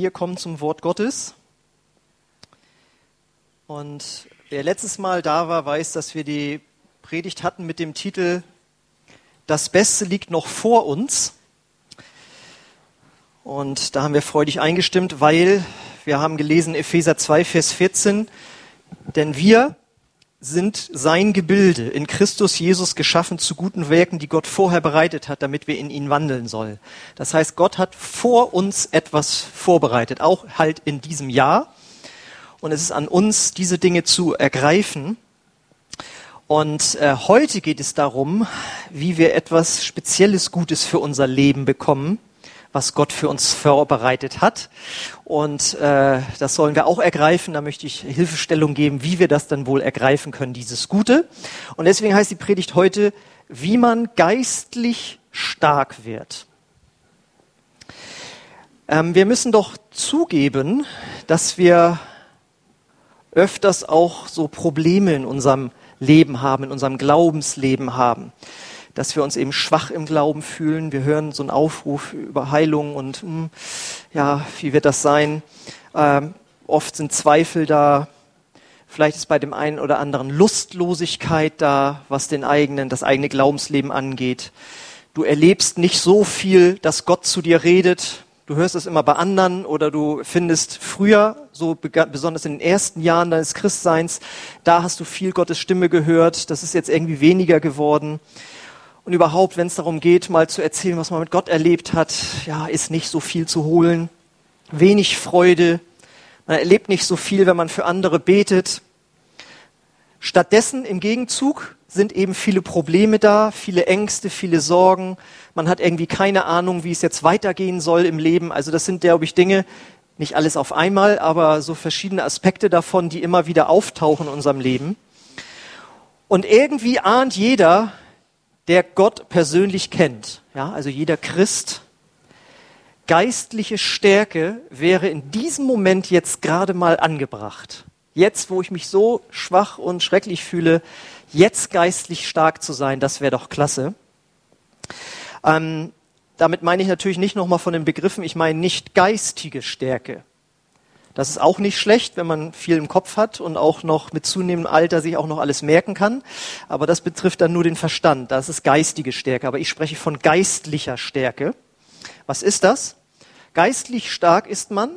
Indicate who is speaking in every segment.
Speaker 1: Wir kommen zum Wort Gottes. Und wer letztes Mal da war, weiß, dass wir die Predigt hatten mit dem Titel Das Beste liegt noch vor uns. Und da haben wir freudig eingestimmt, weil wir haben gelesen Epheser 2, Vers 14, denn wir sind sein Gebilde in Christus Jesus geschaffen zu guten Werken, die Gott vorher bereitet hat, damit wir in ihn wandeln sollen. Das heißt, Gott hat vor uns etwas vorbereitet, auch halt in diesem Jahr. Und es ist an uns, diese Dinge zu ergreifen. Und äh, heute geht es darum, wie wir etwas Spezielles Gutes für unser Leben bekommen was Gott für uns vorbereitet hat. Und äh, das sollen wir auch ergreifen. Da möchte ich Hilfestellung geben, wie wir das dann wohl ergreifen können, dieses Gute. Und deswegen heißt die Predigt heute, wie man geistlich stark wird. Ähm, wir müssen doch zugeben, dass wir öfters auch so Probleme in unserem Leben haben, in unserem Glaubensleben haben dass wir uns eben schwach im Glauben fühlen. Wir hören so einen Aufruf über Heilung und hm, ja, wie wird das sein? Ähm, oft sind Zweifel da. Vielleicht ist bei dem einen oder anderen Lustlosigkeit da, was den eigenen, das eigene Glaubensleben angeht. Du erlebst nicht so viel, dass Gott zu dir redet. Du hörst es immer bei anderen oder du findest früher, so besonders in den ersten Jahren deines Christseins, da hast du viel Gottes Stimme gehört. Das ist jetzt irgendwie weniger geworden. Und überhaupt, wenn es darum geht, mal zu erzählen, was man mit Gott erlebt hat, ja, ist nicht so viel zu holen. Wenig Freude. Man erlebt nicht so viel, wenn man für andere betet. Stattdessen im Gegenzug sind eben viele Probleme da, viele Ängste, viele Sorgen. Man hat irgendwie keine Ahnung, wie es jetzt weitergehen soll im Leben. Also das sind, glaube ich, Dinge, nicht alles auf einmal, aber so verschiedene Aspekte davon, die immer wieder auftauchen in unserem Leben. Und irgendwie ahnt jeder, der Gott persönlich kennt, ja, also jeder Christ, geistliche Stärke wäre in diesem Moment jetzt gerade mal angebracht. Jetzt, wo ich mich so schwach und schrecklich fühle, jetzt geistlich stark zu sein, das wäre doch klasse. Ähm, damit meine ich natürlich nicht nochmal von den Begriffen, ich meine nicht geistige Stärke. Das ist auch nicht schlecht, wenn man viel im Kopf hat und auch noch mit zunehmendem Alter sich auch noch alles merken kann. Aber das betrifft dann nur den Verstand. Das ist geistige Stärke. Aber ich spreche von geistlicher Stärke. Was ist das? Geistlich stark ist man,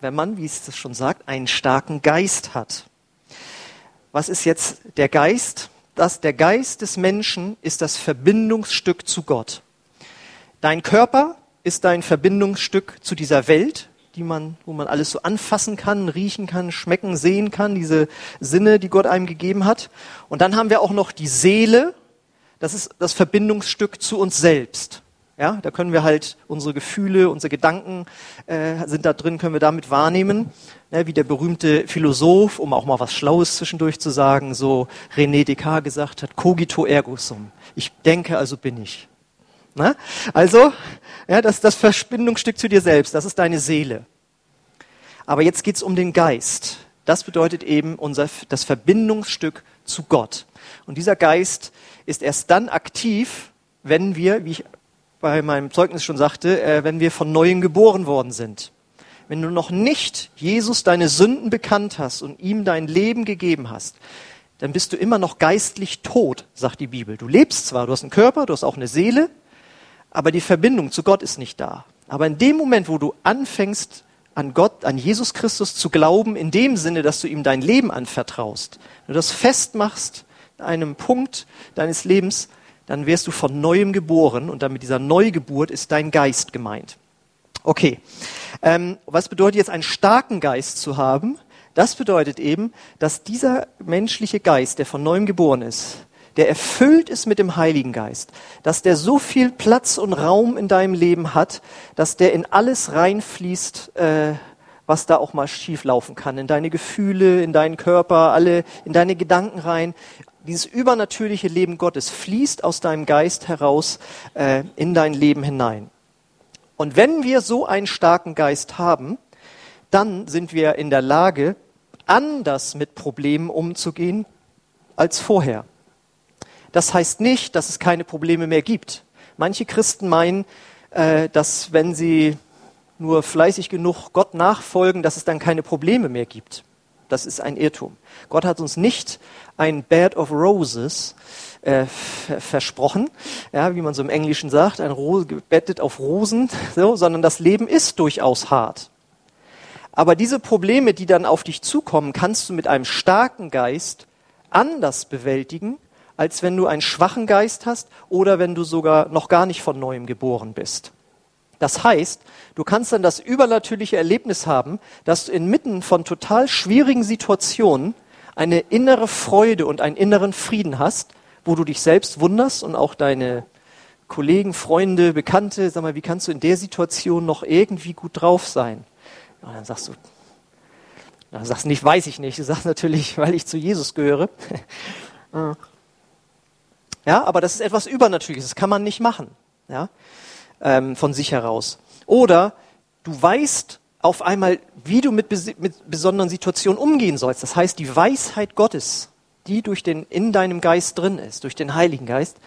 Speaker 1: wenn man, wie es das schon sagt, einen starken Geist hat. Was ist jetzt der Geist? Das, der Geist des Menschen ist das Verbindungsstück zu Gott. Dein Körper ist dein Verbindungsstück zu dieser Welt, die man, wo man alles so anfassen kann, riechen kann, schmecken, sehen kann, diese Sinne, die Gott einem gegeben hat. Und dann haben wir auch noch die Seele, das ist das Verbindungsstück zu uns selbst. Ja, da können wir halt unsere Gefühle, unsere Gedanken äh, sind da drin, können wir damit wahrnehmen. Ja, wie der berühmte Philosoph, um auch mal was Schlaues zwischendurch zu sagen, so René Descartes gesagt hat, cogito ergo sum. Ich denke, also bin ich. Na? Also, ja, das, das Verbindungsstück zu dir selbst, das ist deine Seele. Aber jetzt geht's um den Geist. Das bedeutet eben unser, das Verbindungsstück zu Gott. Und dieser Geist ist erst dann aktiv, wenn wir, wie ich bei meinem Zeugnis schon sagte, äh, wenn wir von neuem geboren worden sind. Wenn du noch nicht Jesus deine Sünden bekannt hast und ihm dein Leben gegeben hast, dann bist du immer noch geistlich tot, sagt die Bibel. Du lebst zwar, du hast einen Körper, du hast auch eine Seele, aber die Verbindung zu Gott ist nicht da. Aber in dem Moment, wo du anfängst, an Gott, an Jesus Christus zu glauben, in dem Sinne, dass du ihm dein Leben anvertraust, wenn du das festmachst an einem Punkt deines Lebens, dann wirst du von neuem geboren und dann mit dieser Neugeburt ist dein Geist gemeint. Okay, ähm, was bedeutet jetzt einen starken Geist zu haben? Das bedeutet eben, dass dieser menschliche Geist, der von neuem geboren ist, der erfüllt ist mit dem Heiligen Geist, dass der so viel Platz und Raum in deinem Leben hat, dass der in alles reinfließt, äh, was da auch mal schief laufen kann, in deine Gefühle, in deinen Körper, alle, in deine Gedanken rein. Dieses übernatürliche Leben Gottes fließt aus deinem Geist heraus äh, in dein Leben hinein. Und wenn wir so einen starken Geist haben, dann sind wir in der Lage, anders mit Problemen umzugehen als vorher. Das heißt nicht, dass es keine Probleme mehr gibt. Manche Christen meinen, äh, dass wenn sie nur fleißig genug Gott nachfolgen, dass es dann keine Probleme mehr gibt. Das ist ein Irrtum. Gott hat uns nicht ein Bed of Roses äh, versprochen, ja, wie man so im Englischen sagt, ein Rose gebettet auf Rosen, so, sondern das Leben ist durchaus hart. Aber diese Probleme, die dann auf dich zukommen, kannst du mit einem starken Geist anders bewältigen, als wenn du einen schwachen Geist hast oder wenn du sogar noch gar nicht von neuem geboren bist. Das heißt, du kannst dann das übernatürliche Erlebnis haben, dass du inmitten von total schwierigen Situationen eine innere Freude und einen inneren Frieden hast, wo du dich selbst wunderst und auch deine Kollegen, Freunde, Bekannte, sag mal, wie kannst du in der Situation noch irgendwie gut drauf sein? Und dann sagst du, dann sagst du nicht, weiß ich nicht. Du sagst natürlich, weil ich zu Jesus gehöre. ja, aber das ist etwas Übernatürliches. Das kann man nicht machen. Ja, ähm, von sich heraus. Oder du weißt auf einmal, wie du mit, mit besonderen Situationen umgehen sollst. Das heißt, die Weisheit Gottes, die durch den, in deinem Geist drin ist, durch den Heiligen Geist,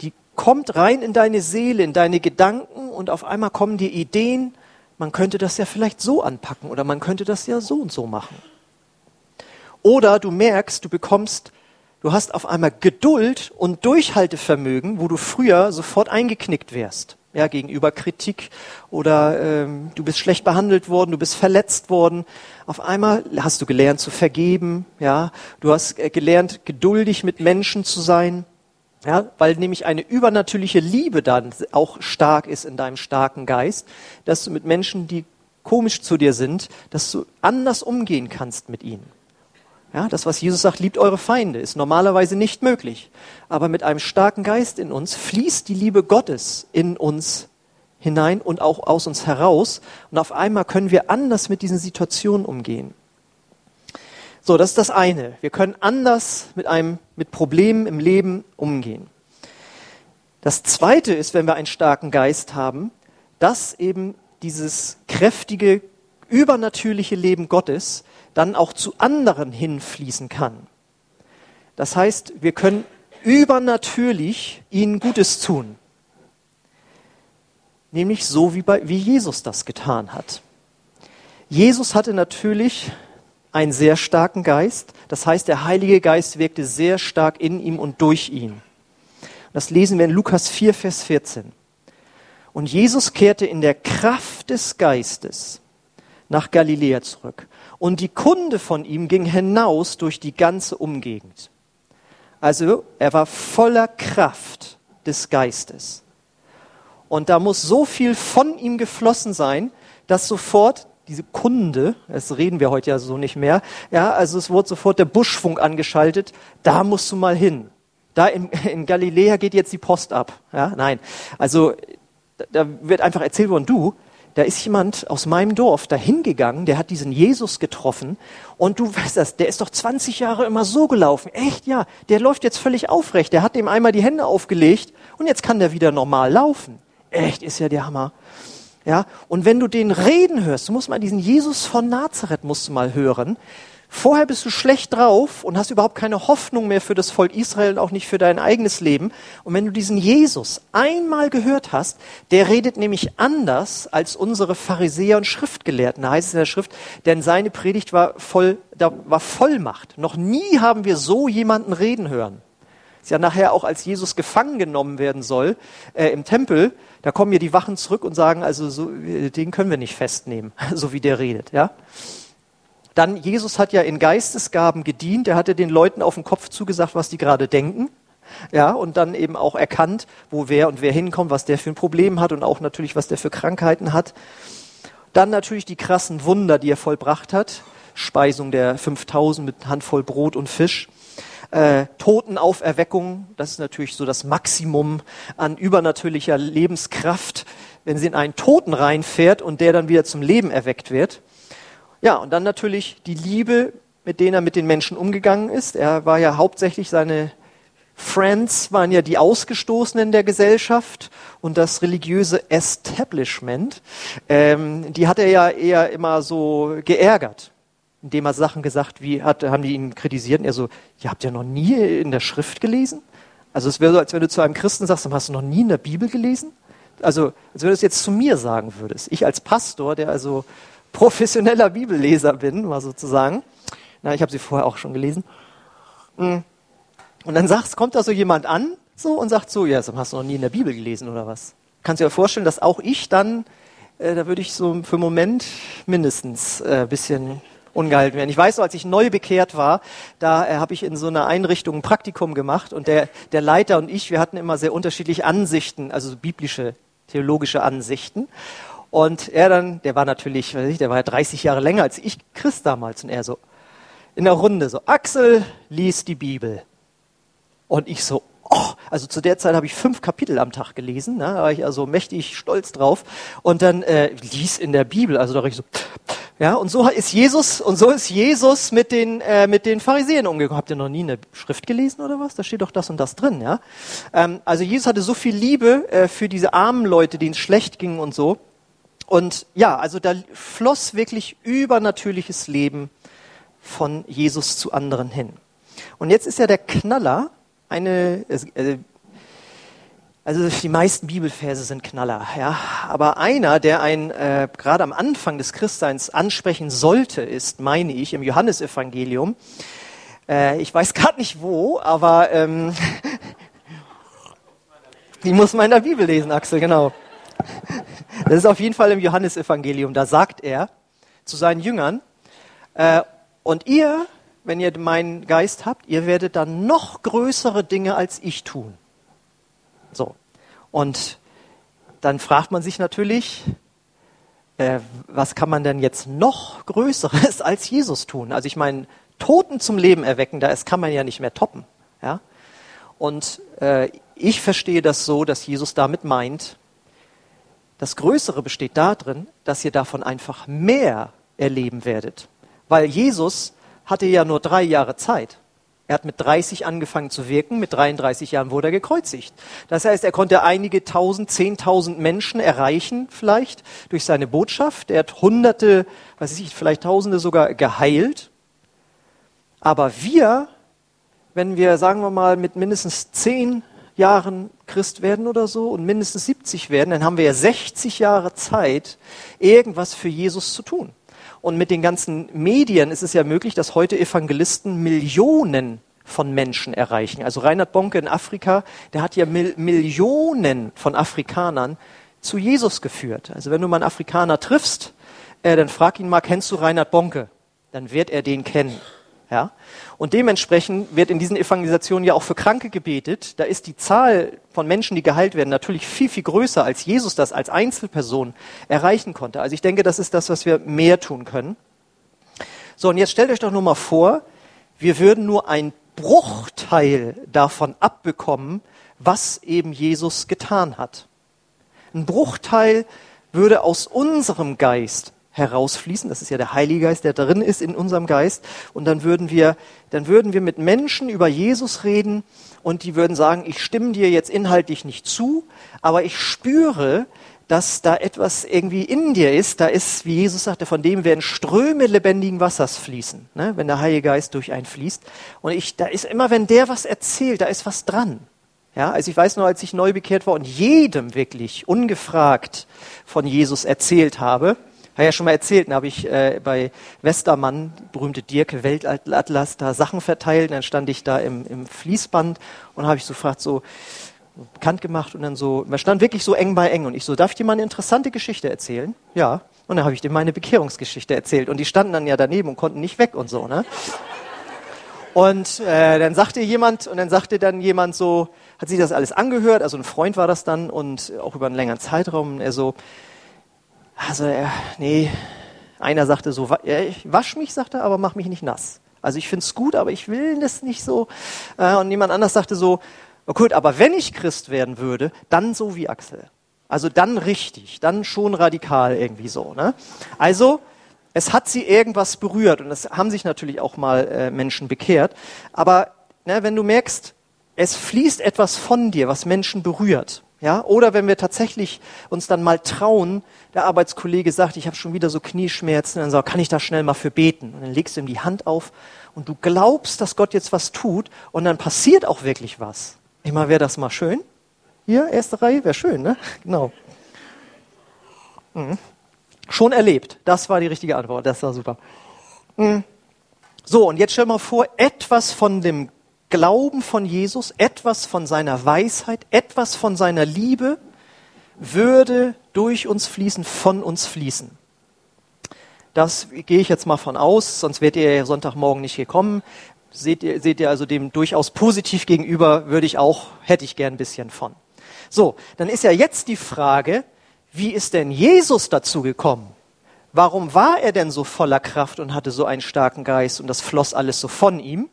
Speaker 1: die kommt rein in deine Seele, in deine Gedanken und auf einmal kommen dir Ideen, man könnte das ja vielleicht so anpacken oder man könnte das ja so und so machen. Oder du merkst, du bekommst, du hast auf einmal Geduld und Durchhaltevermögen, wo du früher sofort eingeknickt wärst. Ja, gegenüber Kritik oder ähm, du bist schlecht behandelt worden, du bist verletzt worden. Auf einmal hast du gelernt zu vergeben, ja, du hast äh, gelernt geduldig mit Menschen zu sein. Ja, weil nämlich eine übernatürliche Liebe dann auch stark ist in deinem starken Geist, dass du mit Menschen, die komisch zu dir sind, dass du anders umgehen kannst mit ihnen. Ja, das, was Jesus sagt, liebt eure Feinde, ist normalerweise nicht möglich. Aber mit einem starken Geist in uns fließt die Liebe Gottes in uns hinein und auch aus uns heraus. Und auf einmal können wir anders mit diesen Situationen umgehen. So, das ist das eine. Wir können anders mit einem, mit Problemen im Leben umgehen. Das zweite ist, wenn wir einen starken Geist haben, dass eben dieses kräftige, übernatürliche Leben Gottes dann auch zu anderen hinfließen kann. Das heißt, wir können übernatürlich ihnen Gutes tun. Nämlich so, wie, bei, wie Jesus das getan hat. Jesus hatte natürlich einen sehr starken Geist. Das heißt, der Heilige Geist wirkte sehr stark in ihm und durch ihn. Das lesen wir in Lukas 4, Vers 14. Und Jesus kehrte in der Kraft des Geistes nach Galiläa zurück. Und die Kunde von ihm ging hinaus durch die ganze Umgegend. Also er war voller Kraft des Geistes. Und da muss so viel von ihm geflossen sein, dass sofort diese Kunde, das reden wir heute ja so nicht mehr, ja, also es wurde sofort der Buschfunk angeschaltet, da musst du mal hin. Da in, in Galiläa geht jetzt die Post ab. Ja, nein. Also da wird einfach erzählt worden, du, da ist jemand aus meinem Dorf dahin gegangen, der hat diesen Jesus getroffen und du weißt das, der ist doch 20 Jahre immer so gelaufen. Echt, ja, der läuft jetzt völlig aufrecht. Der hat dem einmal die Hände aufgelegt und jetzt kann der wieder normal laufen. Echt, ist ja der Hammer. Ja, und wenn du den reden hörst, du musst mal diesen Jesus von Nazareth musst du mal hören. Vorher bist du schlecht drauf und hast überhaupt keine Hoffnung mehr für das Volk Israel und auch nicht für dein eigenes Leben. Und wenn du diesen Jesus einmal gehört hast, der redet nämlich anders als unsere Pharisäer und Schriftgelehrten. Da heißt es in der Schrift, denn seine Predigt war voll, da war Vollmacht. Noch nie haben wir so jemanden reden hören. Ist ja nachher auch, als Jesus gefangen genommen werden soll äh, im Tempel, da kommen ja die Wachen zurück und sagen, also so, den können wir nicht festnehmen, so wie der redet, ja. Dann, Jesus hat ja in Geistesgaben gedient, er hatte den Leuten auf den Kopf zugesagt, was die gerade denken. Ja, und dann eben auch erkannt, wo wer und wer hinkommt, was der für ein Problem hat und auch natürlich, was der für Krankheiten hat. Dann natürlich die krassen Wunder, die er vollbracht hat. Speisung der 5000 mit Handvoll Brot und Fisch äh, Totenauferweckung, das ist natürlich so das Maximum an übernatürlicher Lebenskraft, wenn sie in einen Toten reinfährt und der dann wieder zum Leben erweckt wird. Ja, und dann natürlich die Liebe, mit denen er mit den Menschen umgegangen ist. Er war ja hauptsächlich seine Friends waren ja die Ausgestoßenen der Gesellschaft und das religiöse Establishment, ähm, die hat er ja eher immer so geärgert indem er Sachen gesagt, wie hat, haben die ihn kritisiert und er so, ihr habt ja noch nie in der Schrift gelesen? Also es wäre so, als wenn du zu einem Christen sagst, hast du noch nie in der Bibel gelesen? Also, als wenn du es jetzt zu mir sagen würdest. Ich als Pastor, der also professioneller Bibelleser bin, mal sozusagen. Na, ich habe sie vorher auch schon gelesen. Mm. Und dann sagst, kommt da so jemand an so und sagt so, ja, hast du noch nie in der Bibel gelesen oder was? Kannst du dir vorstellen, dass auch ich dann, äh, da würde ich so für einen Moment mindestens ein äh, bisschen ungehalten werden. Ich weiß noch, als ich neu bekehrt war, da äh, habe ich in so einer Einrichtung ein Praktikum gemacht und der, der Leiter und ich, wir hatten immer sehr unterschiedliche Ansichten, also biblische, theologische Ansichten. Und er dann, der war natürlich, weiß ich, der war ja 30 Jahre länger als ich Christ damals und er so in der Runde so, Axel liest die Bibel. Und ich so, oh, also zu der Zeit habe ich fünf Kapitel am Tag gelesen, ne, da war ich also mächtig stolz drauf. Und dann äh, lies in der Bibel, also da war ich so, ja, und so ist Jesus, und so ist Jesus mit den, äh, mit den Pharisäern umgegangen. Habt ihr noch nie eine Schrift gelesen oder was? Da steht doch das und das drin, ja. Ähm, also Jesus hatte so viel Liebe äh, für diese armen Leute, denen es schlecht ging und so. Und ja, also da floss wirklich übernatürliches Leben von Jesus zu anderen hin. Und jetzt ist ja der Knaller, eine, äh, also die meisten Bibelverse sind Knaller, ja. Aber einer, der einen äh, gerade am Anfang des Christseins ansprechen sollte, ist, meine ich, im Johannesevangelium. Äh, ich weiß gerade nicht wo, aber ähm, die muss man in der Bibel lesen, Axel, genau. Das ist auf jeden Fall im Johannesevangelium. Da sagt er zu seinen Jüngern, äh, und ihr, wenn ihr meinen Geist habt, ihr werdet dann noch größere Dinge als ich tun. So. Und dann fragt man sich natürlich, äh, was kann man denn jetzt noch Größeres als Jesus tun? Also ich meine, Toten zum Leben erwecken, das kann man ja nicht mehr toppen. Ja? Und äh, ich verstehe das so, dass Jesus damit meint, das Größere besteht darin, dass ihr davon einfach mehr erleben werdet. Weil Jesus hatte ja nur drei Jahre Zeit. Er hat mit 30 angefangen zu wirken, mit 33 Jahren wurde er gekreuzigt. Das heißt, er konnte einige tausend, zehntausend Menschen erreichen, vielleicht durch seine Botschaft. Er hat Hunderte, weiß ich, vielleicht Tausende sogar geheilt. Aber wir, wenn wir, sagen wir mal, mit mindestens zehn Jahren Christ werden oder so und mindestens 70 werden, dann haben wir ja 60 Jahre Zeit, irgendwas für Jesus zu tun. Und mit den ganzen Medien ist es ja möglich, dass heute Evangelisten Millionen von Menschen erreichen. Also Reinhard Bonke in Afrika, der hat ja Mil Millionen von Afrikanern zu Jesus geführt. Also wenn du mal einen Afrikaner triffst, äh, dann frag ihn mal, kennst du Reinhard Bonke? Dann wird er den kennen. Ja? Und dementsprechend wird in diesen Evangelisationen ja auch für Kranke gebetet. Da ist die Zahl von Menschen, die geheilt werden, natürlich viel, viel größer, als Jesus das als Einzelperson erreichen konnte. Also ich denke, das ist das, was wir mehr tun können. So, und jetzt stellt euch doch nur mal vor, wir würden nur ein Bruchteil davon abbekommen, was eben Jesus getan hat. Ein Bruchteil würde aus unserem Geist herausfließen. Das ist ja der Heilige Geist, der drin ist in unserem Geist. Und dann würden wir, dann würden wir mit Menschen über Jesus reden und die würden sagen, ich stimme dir jetzt inhaltlich nicht zu, aber ich spüre, dass da etwas irgendwie in dir ist. Da ist, wie Jesus sagte, von dem werden Ströme lebendigen Wassers fließen, ne? wenn der Heilige Geist durch einen fließt. Und ich, da ist immer, wenn der was erzählt, da ist was dran. Ja, also ich weiß nur, als ich neu bekehrt war und jedem wirklich ungefragt von Jesus erzählt habe, habe ja schon mal erzählt, da habe ich äh, bei Westermann, berühmte Dirke Weltatlas, da Sachen verteilt. Dann stand ich da im, im Fließband und habe ich so gefragt, so bekannt gemacht und dann so, man stand wirklich so eng bei eng und ich so, darf ich dir mal eine interessante Geschichte erzählen? Ja. Und dann habe ich dir meine Bekehrungsgeschichte erzählt und die standen dann ja daneben und konnten nicht weg und so, ne? Und äh, dann sagte jemand, und dann sagte dann jemand so, hat sich das alles angehört, also ein Freund war das dann und auch über einen längeren Zeitraum, er so, also, er, nee, einer sagte so, ich wasch mich, sagte aber mach mich nicht nass. Also ich finde es gut, aber ich will das nicht so. Äh, und jemand anders sagte so, oh gut, aber wenn ich Christ werden würde, dann so wie Axel. Also dann richtig, dann schon radikal irgendwie so. Ne? Also es hat sie irgendwas berührt und es haben sich natürlich auch mal äh, Menschen bekehrt. Aber ne, wenn du merkst, es fließt etwas von dir, was Menschen berührt, ja, oder wenn wir tatsächlich uns dann mal trauen, der Arbeitskollege sagt, ich habe schon wieder so Knieschmerzen, dann sagt, kann ich da schnell mal für beten? Und dann legst du ihm die Hand auf und du glaubst, dass Gott jetzt was tut und dann passiert auch wirklich was. Meine, wäre das mal schön? Hier, erste Reihe, wäre schön, ne? Genau. Mhm. Schon erlebt. Das war die richtige Antwort. Das war super. Mhm. So, und jetzt stell mal vor, etwas von dem Glauben von Jesus, etwas von seiner Weisheit, etwas von seiner Liebe würde durch uns fließen, von uns fließen. Das gehe ich jetzt mal von aus, sonst wärt ihr ja Sonntagmorgen nicht gekommen. Seht ihr, seht ihr also dem durchaus positiv gegenüber, würde ich auch, hätte ich gern ein bisschen von. So, dann ist ja jetzt die Frage, wie ist denn Jesus dazu gekommen? Warum war er denn so voller Kraft und hatte so einen starken Geist und das floss alles so von ihm?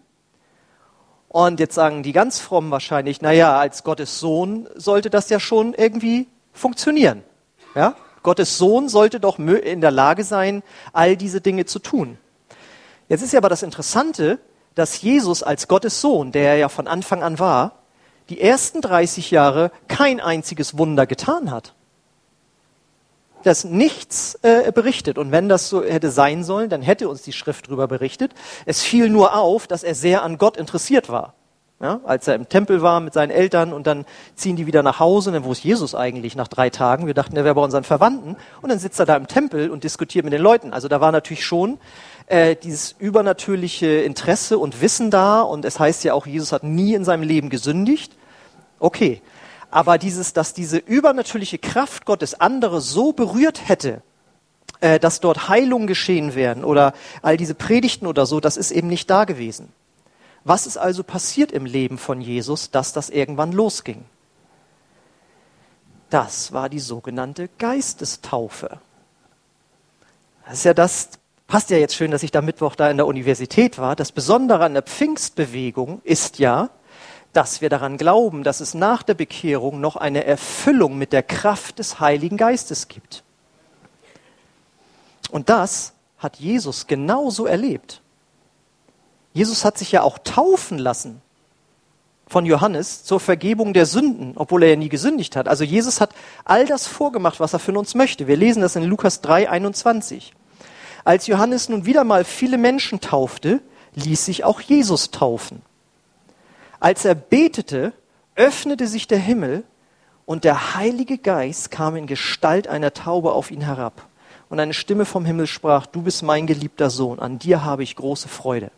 Speaker 1: Und jetzt sagen die ganz frommen wahrscheinlich, na ja, als Gottes Sohn sollte das ja schon irgendwie funktionieren. Ja? Gottes Sohn sollte doch in der Lage sein, all diese Dinge zu tun. Jetzt ist ja aber das Interessante, dass Jesus als Gottes Sohn, der er ja von Anfang an war, die ersten 30 Jahre kein einziges Wunder getan hat. Das nichts äh, berichtet. Und wenn das so hätte sein sollen, dann hätte uns die Schrift darüber berichtet. Es fiel nur auf, dass er sehr an Gott interessiert war. Ja, als er im Tempel war mit seinen Eltern und dann ziehen die wieder nach Hause und dann, wo ist Jesus eigentlich nach drei Tagen? Wir dachten, er wäre bei unseren Verwandten und dann sitzt er da im Tempel und diskutiert mit den Leuten. Also da war natürlich schon äh, dieses übernatürliche Interesse und Wissen da und es heißt ja auch, Jesus hat nie in seinem Leben gesündigt. Okay, aber dieses, dass diese übernatürliche Kraft Gottes andere so berührt hätte, äh, dass dort Heilung geschehen wären oder all diese Predigten oder so, das ist eben nicht da gewesen. Was ist also passiert im Leben von Jesus, dass das irgendwann losging? Das war die sogenannte Geistestaufe. Das ist ja das, passt ja jetzt schön, dass ich da Mittwoch da in der Universität war. Das Besondere an der Pfingstbewegung ist ja, dass wir daran glauben, dass es nach der Bekehrung noch eine Erfüllung mit der Kraft des Heiligen Geistes gibt. Und das hat Jesus genauso erlebt. Jesus hat sich ja auch taufen lassen von Johannes zur Vergebung der Sünden, obwohl er ja nie gesündigt hat. Also Jesus hat all das vorgemacht, was er von uns möchte. Wir lesen das in Lukas 3, 21. Als Johannes nun wieder mal viele Menschen taufte, ließ sich auch Jesus taufen. Als er betete, öffnete sich der Himmel und der Heilige Geist kam in Gestalt einer Taube auf ihn herab. Und eine Stimme vom Himmel sprach, du bist mein geliebter Sohn, an dir habe ich große Freude.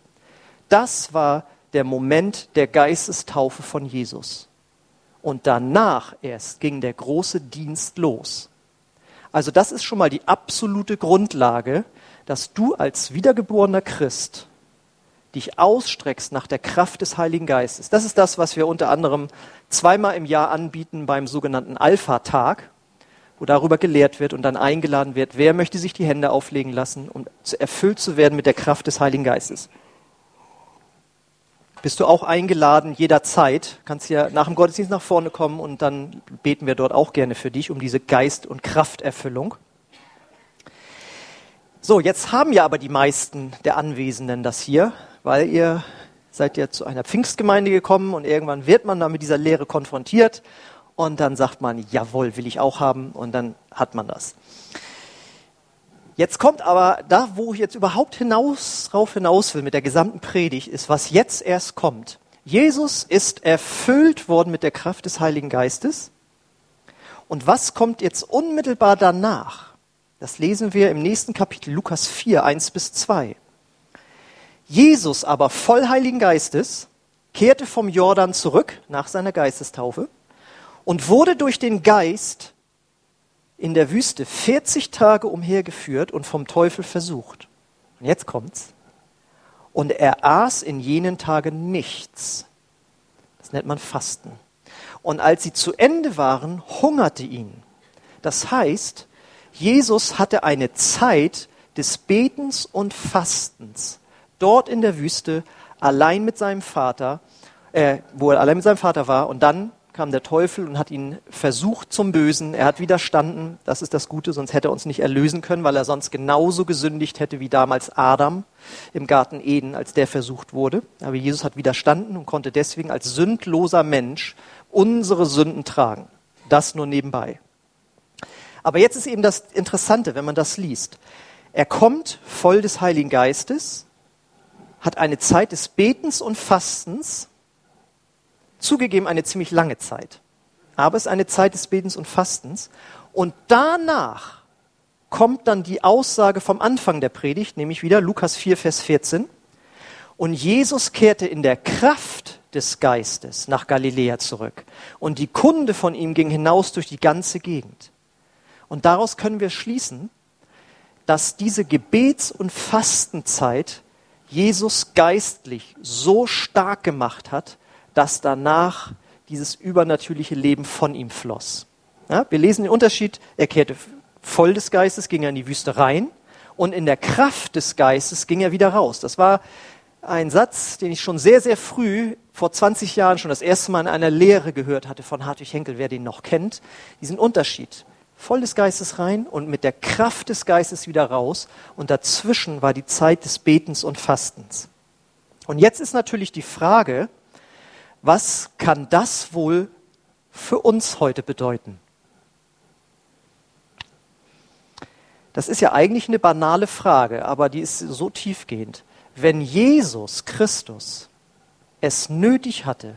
Speaker 1: Das war der Moment der Geistestaufe von Jesus. Und danach erst ging der große Dienst los. Also das ist schon mal die absolute Grundlage, dass du als wiedergeborener Christ dich ausstreckst nach der Kraft des Heiligen Geistes. Das ist das, was wir unter anderem zweimal im Jahr anbieten beim sogenannten Alpha-Tag, wo darüber gelehrt wird und dann eingeladen wird, wer möchte sich die Hände auflegen lassen, um erfüllt zu werden mit der Kraft des Heiligen Geistes bist du auch eingeladen jederzeit. Kannst ja nach dem Gottesdienst nach vorne kommen und dann beten wir dort auch gerne für dich um diese Geist- und Krafterfüllung. So, jetzt haben ja aber die meisten der Anwesenden das hier, weil ihr seid ja zu einer Pfingstgemeinde gekommen und irgendwann wird man da mit dieser Lehre konfrontiert und dann sagt man, jawohl, will ich auch haben und dann hat man das. Jetzt kommt aber da, wo ich jetzt überhaupt hinaus, rauf hinaus will mit der gesamten Predigt, ist, was jetzt erst kommt. Jesus ist erfüllt worden mit der Kraft des Heiligen Geistes. Und was kommt jetzt unmittelbar danach? Das lesen wir im nächsten Kapitel Lukas 4, 1 bis 2. Jesus aber voll Heiligen Geistes kehrte vom Jordan zurück nach seiner Geistestaufe und wurde durch den Geist in der Wüste 40 Tage umhergeführt und vom Teufel versucht. Und jetzt kommt's. Und er aß in jenen Tagen nichts. Das nennt man Fasten. Und als sie zu Ende waren, hungerte ihn. Das heißt, Jesus hatte eine Zeit des Betens und Fastens dort in der Wüste allein mit seinem Vater, äh, wo er allein mit seinem Vater war. Und dann kam der Teufel und hat ihn versucht zum Bösen. Er hat widerstanden. Das ist das Gute, sonst hätte er uns nicht erlösen können, weil er sonst genauso gesündigt hätte wie damals Adam im Garten Eden, als der versucht wurde. Aber Jesus hat widerstanden und konnte deswegen als sündloser Mensch unsere Sünden tragen. Das nur nebenbei. Aber jetzt ist eben das Interessante, wenn man das liest. Er kommt voll des Heiligen Geistes, hat eine Zeit des Betens und Fastens, Zugegeben eine ziemlich lange Zeit. Aber es ist eine Zeit des Betens und Fastens. Und danach kommt dann die Aussage vom Anfang der Predigt, nämlich wieder Lukas 4, Vers 14. Und Jesus kehrte in der Kraft des Geistes nach Galiläa zurück. Und die Kunde von ihm ging hinaus durch die ganze Gegend. Und daraus können wir schließen, dass diese Gebets- und Fastenzeit Jesus geistlich so stark gemacht hat, dass danach dieses übernatürliche Leben von ihm floss. Ja, wir lesen den Unterschied, er kehrte voll des Geistes, ging er in die Wüste rein und in der Kraft des Geistes ging er wieder raus. Das war ein Satz, den ich schon sehr, sehr früh, vor 20 Jahren schon das erste Mal in einer Lehre gehört hatte von Hartwig Henkel, wer den noch kennt, diesen Unterschied. Voll des Geistes rein und mit der Kraft des Geistes wieder raus. Und dazwischen war die Zeit des Betens und Fastens. Und jetzt ist natürlich die Frage, was kann das wohl für uns heute bedeuten? Das ist ja eigentlich eine banale Frage, aber die ist so tiefgehend. Wenn Jesus Christus es nötig hatte,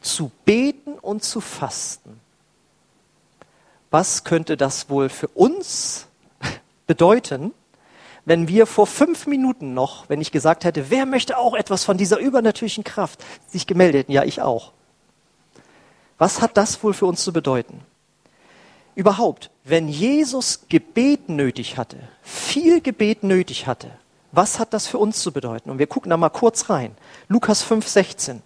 Speaker 1: zu beten und zu fasten, was könnte das wohl für uns bedeuten, wenn wir vor fünf Minuten noch, wenn ich gesagt hätte, wer möchte auch etwas von dieser übernatürlichen Kraft, sich gemeldet ja, ich auch. Was hat das wohl für uns zu bedeuten? Überhaupt, wenn Jesus Gebet nötig hatte, viel Gebet nötig hatte, was hat das für uns zu bedeuten? Und wir gucken da mal kurz rein. Lukas 5, 16.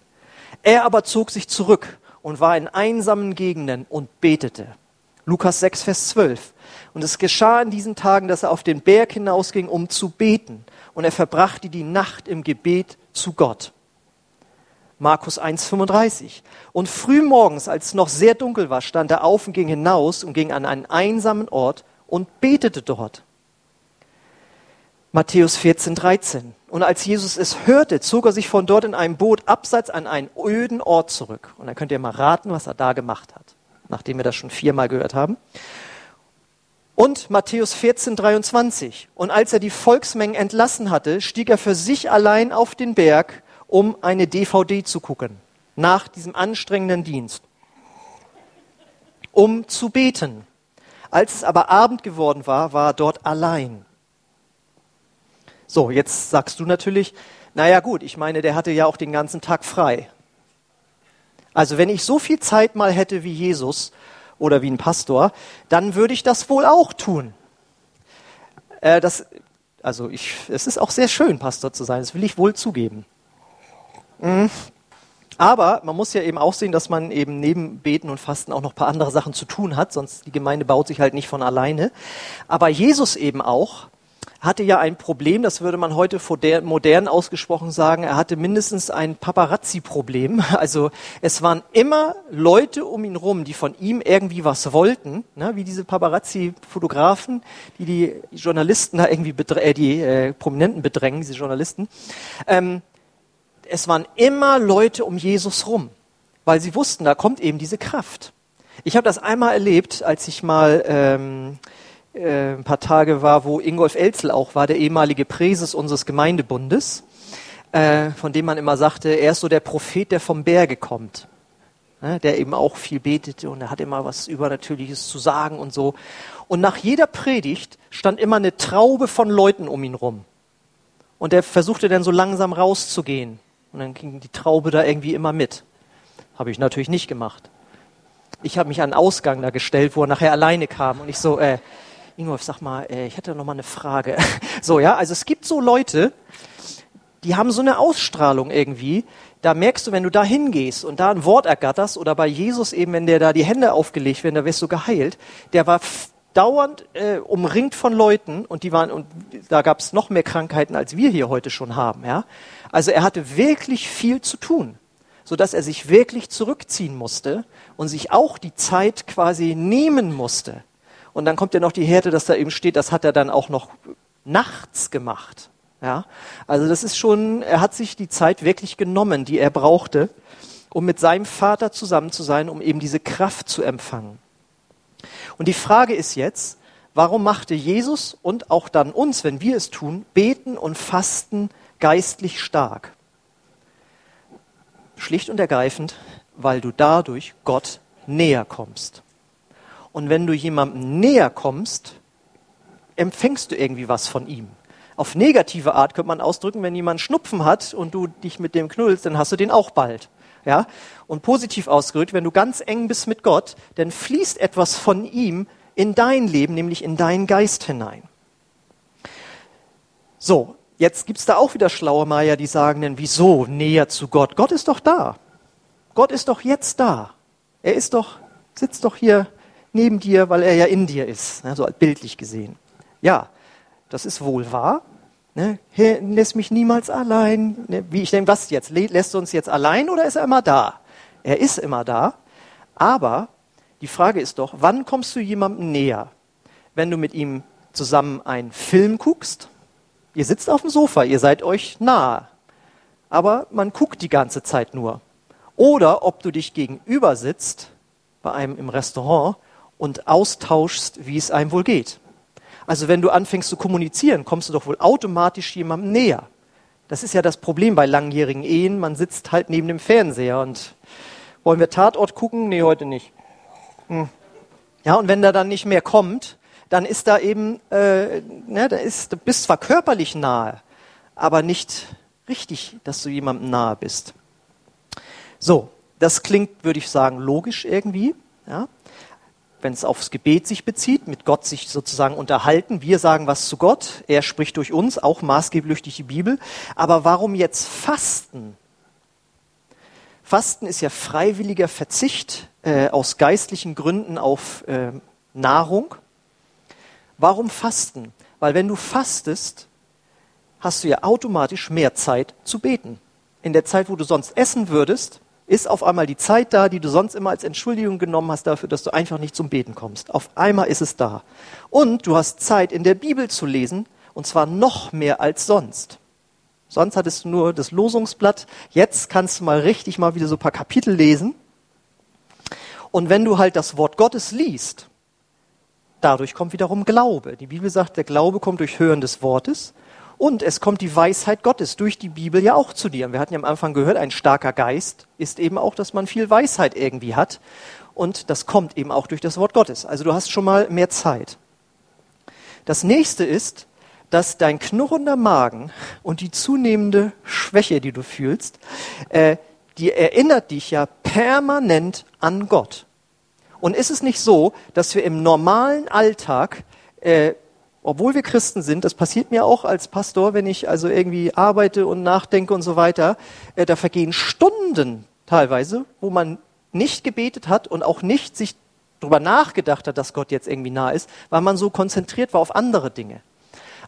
Speaker 1: Er aber zog sich zurück und war in einsamen Gegenden und betete. Lukas 6, Vers 12. Und es geschah in diesen Tagen, dass er auf den Berg hinausging, um zu beten. Und er verbrachte die Nacht im Gebet zu Gott. Markus 1, 35. Und früh morgens, als es noch sehr dunkel war, stand er auf und ging hinaus und ging an einen einsamen Ort und betete dort. Matthäus 14, 13. Und als Jesus es hörte, zog er sich von dort in einem Boot abseits an einen öden Ort zurück. Und dann könnt ihr mal raten, was er da gemacht hat, nachdem wir das schon viermal gehört haben. Und Matthäus 14, 23. Und als er die Volksmengen entlassen hatte, stieg er für sich allein auf den Berg, um eine DVD zu gucken, nach diesem anstrengenden Dienst, um zu beten. Als es aber Abend geworden war, war er dort allein. So, jetzt sagst du natürlich, naja gut, ich meine, der hatte ja auch den ganzen Tag frei. Also wenn ich so viel Zeit mal hätte wie Jesus, oder wie ein Pastor, dann würde ich das wohl auch tun. Äh, das, also ich, es ist auch sehr schön, Pastor zu sein, das will ich wohl zugeben. Mhm. Aber man muss ja eben auch sehen, dass man eben neben Beten und Fasten auch noch ein paar andere Sachen zu tun hat, sonst die Gemeinde baut sich halt nicht von alleine. Aber Jesus eben auch, hatte ja ein Problem, das würde man heute modern ausgesprochen sagen, er hatte mindestens ein Paparazzi-Problem. Also es waren immer Leute um ihn rum, die von ihm irgendwie was wollten, ne? wie diese Paparazzi-Fotografen, die die Journalisten da irgendwie, äh, die äh, Prominenten bedrängen, diese Journalisten. Ähm, es waren immer Leute um Jesus rum, weil sie wussten, da kommt eben diese Kraft. Ich habe das einmal erlebt, als ich mal ähm, äh, ein paar Tage war, wo Ingolf Elzel auch war, der ehemalige Präses unseres Gemeindebundes, äh, von dem man immer sagte, er ist so der Prophet, der vom Berge kommt. Ne, der eben auch viel betete und er hat immer was Übernatürliches zu sagen und so. Und nach jeder Predigt stand immer eine Traube von Leuten um ihn rum. Und er versuchte dann so langsam rauszugehen. Und dann ging die Traube da irgendwie immer mit. Habe ich natürlich nicht gemacht. Ich habe mich an den Ausgang da gestellt, wo er nachher alleine kam. Und ich so, äh, Ingolf, sag mal, äh, ich hätte noch mal eine Frage. So, ja, also es gibt so Leute, die haben so eine Ausstrahlung irgendwie. Da merkst du, wenn du da hingehst und da ein Wort ergatterst oder bei Jesus eben, wenn der da die Hände aufgelegt werden, da wirst du geheilt. Der war dauernd äh, umringt von Leuten und die waren und da gab es noch mehr Krankheiten, als wir hier heute schon haben. Ja, also er hatte wirklich viel zu tun, so dass er sich wirklich zurückziehen musste und sich auch die Zeit quasi nehmen musste und dann kommt ja noch die Härte, dass da eben steht, das hat er dann auch noch nachts gemacht. Ja, also das ist schon, er hat sich die Zeit wirklich genommen, die er brauchte, um mit seinem Vater zusammen zu sein, um eben diese Kraft zu empfangen. Und die Frage ist jetzt, warum machte Jesus und auch dann uns, wenn wir es tun, beten und fasten geistlich stark? Schlicht und ergreifend, weil du dadurch Gott näher kommst. Und wenn du jemandem näher kommst, empfängst du irgendwie was von ihm. Auf negative Art könnte man ausdrücken, wenn jemand Schnupfen hat und du dich mit dem knullst, dann hast du den auch bald. Ja? Und positiv ausgedrückt, wenn du ganz eng bist mit Gott, dann fließt etwas von ihm in dein Leben, nämlich in deinen Geist hinein. So, jetzt gibt's da auch wieder schlaue Meier, die sagen dann, wieso näher zu Gott? Gott ist doch da. Gott ist doch jetzt da. Er ist doch, sitzt doch hier neben dir, weil er ja in dir ist, ne, so bildlich gesehen. Ja, das ist wohl wahr. Ne? Herr, lässt mich niemals allein. Ne? Wie ich denke, was jetzt? Lässt er uns jetzt allein oder ist er immer da? Er ist immer da. Aber die Frage ist doch, wann kommst du jemandem näher? Wenn du mit ihm zusammen einen Film guckst, ihr sitzt auf dem Sofa, ihr seid euch nahe, aber man guckt die ganze Zeit nur. Oder ob du dich gegenüber sitzt bei einem im Restaurant und austauschst, wie es einem wohl geht. Also wenn du anfängst zu kommunizieren, kommst du doch wohl automatisch jemandem näher. Das ist ja das Problem bei langjährigen Ehen. Man sitzt halt neben dem Fernseher und wollen wir Tatort gucken? Nee, heute nicht. Hm. Ja, und wenn der dann nicht mehr kommt, dann ist da eben, äh, ne, da ist, du bist zwar körperlich nahe, aber nicht richtig, dass du jemandem nahe bist. So, das klingt, würde ich sagen, logisch irgendwie. Ja? Wenn es aufs Gebet sich bezieht, mit Gott sich sozusagen unterhalten. Wir sagen was zu Gott, er spricht durch uns, auch maßgeblich durch die Bibel. Aber warum jetzt Fasten? Fasten ist ja freiwilliger Verzicht äh, aus geistlichen Gründen auf äh, Nahrung. Warum Fasten? Weil wenn du fastest, hast du ja automatisch mehr Zeit zu beten. In der Zeit, wo du sonst essen würdest, ist auf einmal die Zeit da, die du sonst immer als Entschuldigung genommen hast dafür, dass du einfach nicht zum Beten kommst. Auf einmal ist es da. Und du hast Zeit, in der Bibel zu lesen, und zwar noch mehr als sonst. Sonst hattest du nur das Losungsblatt. Jetzt kannst du mal richtig mal wieder so ein paar Kapitel lesen. Und wenn du halt das Wort Gottes liest, dadurch kommt wiederum Glaube. Die Bibel sagt, der Glaube kommt durch Hören des Wortes. Und es kommt die Weisheit Gottes durch die Bibel ja auch zu dir. Wir hatten ja am Anfang gehört, ein starker Geist ist eben auch, dass man viel Weisheit irgendwie hat. Und das kommt eben auch durch das Wort Gottes. Also du hast schon mal mehr Zeit. Das nächste ist, dass dein knurrender Magen und die zunehmende Schwäche, die du fühlst, äh, die erinnert dich ja permanent an Gott. Und ist es nicht so, dass wir im normalen Alltag äh, obwohl wir Christen sind, das passiert mir auch als Pastor, wenn ich also irgendwie arbeite und nachdenke und so weiter, äh, da vergehen Stunden teilweise, wo man nicht gebetet hat und auch nicht sich darüber nachgedacht hat, dass Gott jetzt irgendwie nah ist, weil man so konzentriert war auf andere Dinge.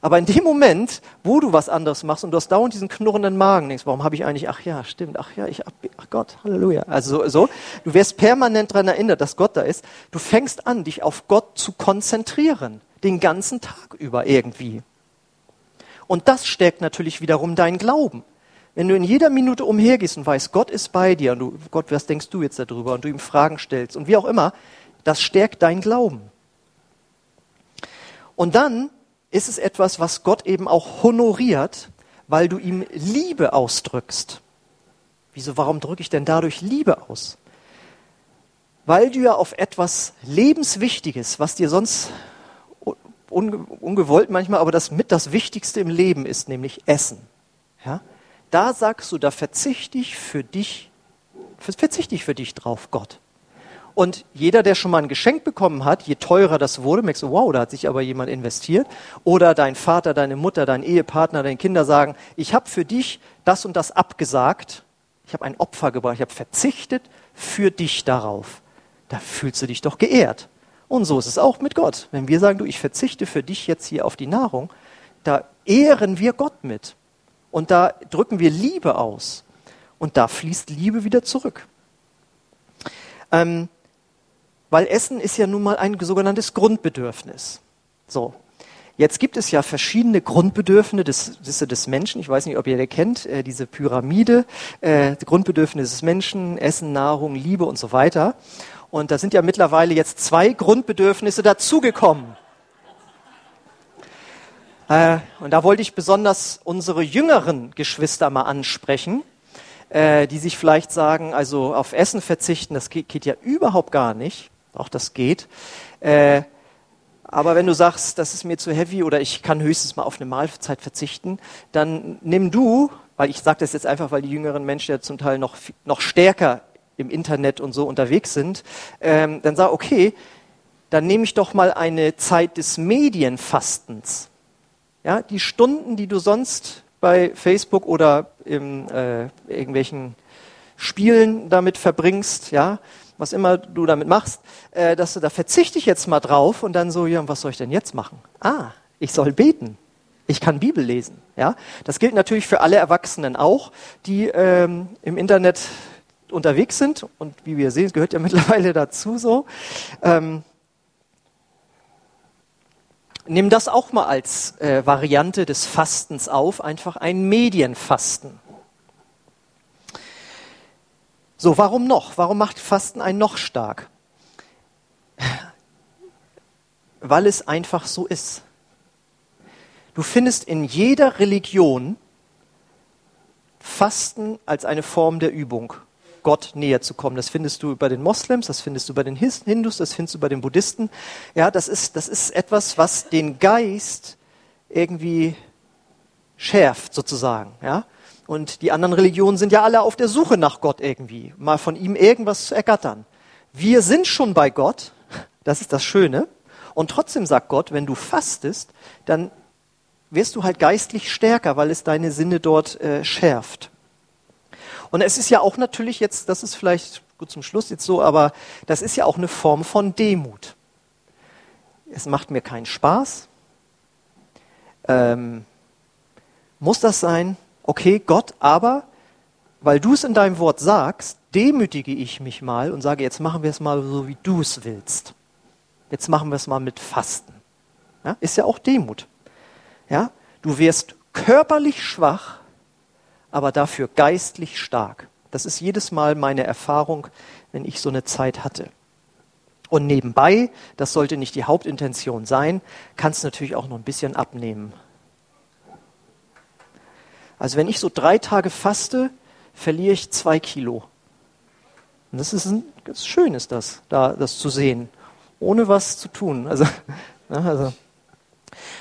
Speaker 1: Aber in dem Moment, wo du was anderes machst und du hast dauernd diesen knurrenden Magen, denkst, warum habe ich eigentlich, ach ja, stimmt, ach ja, ich, ach Gott, Halleluja. Also so, so, du wirst permanent daran erinnert, dass Gott da ist. Du fängst an, dich auf Gott zu konzentrieren den ganzen Tag über irgendwie. Und das stärkt natürlich wiederum deinen Glauben. Wenn du in jeder Minute umhergehst und weißt, Gott ist bei dir und du, Gott, was denkst du jetzt darüber und du ihm Fragen stellst und wie auch immer, das stärkt deinen Glauben. Und dann ist es etwas, was Gott eben auch honoriert, weil du ihm Liebe ausdrückst. Wieso, warum drücke ich denn dadurch Liebe aus? Weil du ja auf etwas Lebenswichtiges, was dir sonst unge ungewollt manchmal, aber das mit das Wichtigste im Leben ist, nämlich Essen. Ja? Da sagst du, da verzichte ich für dich, verzichte ich für dich drauf, Gott. Und jeder, der schon mal ein Geschenk bekommen hat, je teurer das wurde, merkst du, wow, da hat sich aber jemand investiert. Oder dein Vater, deine Mutter, dein Ehepartner, deine Kinder sagen, ich habe für dich das und das abgesagt. Ich habe ein Opfer gebracht, ich habe verzichtet für dich darauf. Da fühlst du dich doch geehrt. Und so ist es auch mit Gott. Wenn wir sagen, du, ich verzichte für dich jetzt hier auf die Nahrung, da ehren wir Gott mit. Und da drücken wir Liebe aus. Und da fließt Liebe wieder zurück. Ähm, weil Essen ist ja nun mal ein sogenanntes Grundbedürfnis. So. Jetzt gibt es ja verschiedene Grundbedürfnisse des, des Menschen. Ich weiß nicht, ob ihr die kennt, äh, diese Pyramide. Äh, Grundbedürfnisse des Menschen, Essen, Nahrung, Liebe und so weiter. Und da sind ja mittlerweile jetzt zwei Grundbedürfnisse dazugekommen. Äh, und da wollte ich besonders unsere jüngeren Geschwister mal ansprechen, äh, die sich vielleicht sagen, also auf Essen verzichten, das geht, geht ja überhaupt gar nicht. Auch das geht. Äh, Aber wenn du sagst, das ist mir zu heavy oder ich kann höchstens mal auf eine Mahlzeit verzichten, dann nimm du, weil ich sage das jetzt einfach, weil die jüngeren Menschen ja zum Teil noch, noch stärker im Internet und so unterwegs sind, ähm, dann sag, okay, dann nehme ich doch mal eine Zeit des Medienfastens. Ja, die Stunden, die du sonst bei Facebook oder in äh, irgendwelchen Spielen damit verbringst, ja, was immer du damit machst, äh, dass du da verzichte ich jetzt mal drauf und dann so, ja, was soll ich denn jetzt machen? Ah, ich soll beten. Ich kann Bibel lesen. Ja, das gilt natürlich für alle Erwachsenen auch, die ähm, im Internet unterwegs sind und wie wir sehen, gehört ja mittlerweile dazu so. Ähm, nimm das auch mal als äh, Variante des Fastens auf, einfach ein Medienfasten. So, warum noch? Warum macht Fasten einen noch stark? Weil es einfach so ist. Du findest in jeder Religion Fasten als eine Form der Übung, Gott näher zu kommen. Das findest du bei den Moslems, das findest du bei den Hindus, das findest du bei den Buddhisten. Ja, das ist, das ist etwas, was den Geist irgendwie schärft, sozusagen. Ja? Und die anderen Religionen sind ja alle auf der Suche nach Gott irgendwie, mal von ihm irgendwas zu ergattern. Wir sind schon bei Gott, das ist das Schöne. Und trotzdem sagt Gott, wenn du fastest, dann wirst du halt geistlich stärker, weil es deine Sinne dort äh, schärft. Und es ist ja auch natürlich jetzt, das ist vielleicht gut zum Schluss jetzt so, aber das ist ja auch eine Form von Demut. Es macht mir keinen Spaß. Ähm, muss das sein? okay, Gott, aber weil du es in deinem Wort sagst, demütige ich mich mal und sage, jetzt machen wir es mal so, wie du es willst. Jetzt machen wir es mal mit Fasten. Ja, ist ja auch Demut. Ja, du wirst körperlich schwach, aber dafür geistlich stark. Das ist jedes Mal meine Erfahrung, wenn ich so eine Zeit hatte. Und nebenbei, das sollte nicht die Hauptintention sein, kannst du natürlich auch noch ein bisschen abnehmen. Also wenn ich so drei Tage faste, verliere ich zwei Kilo. Und das ist, ein, das schön ist das, da das zu sehen, ohne was zu tun. Also, also.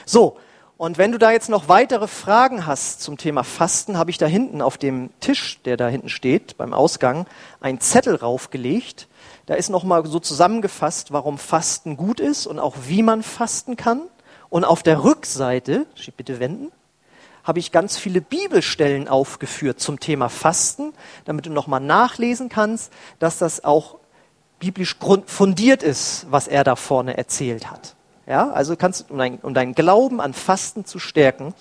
Speaker 1: So, und wenn du da jetzt noch weitere Fragen hast zum Thema Fasten, habe ich da hinten auf dem Tisch, der da hinten steht, beim Ausgang, einen Zettel raufgelegt. Da ist nochmal so zusammengefasst, warum Fasten gut ist und auch wie man fasten kann. Und auf der Rückseite, bitte wenden, habe ich ganz viele Bibelstellen aufgeführt zum Thema Fasten, damit du nochmal nachlesen kannst, dass das auch biblisch fundiert ist, was er da vorne erzählt hat. Ja, also kannst um, dein, um deinen Glauben an Fasten zu stärken,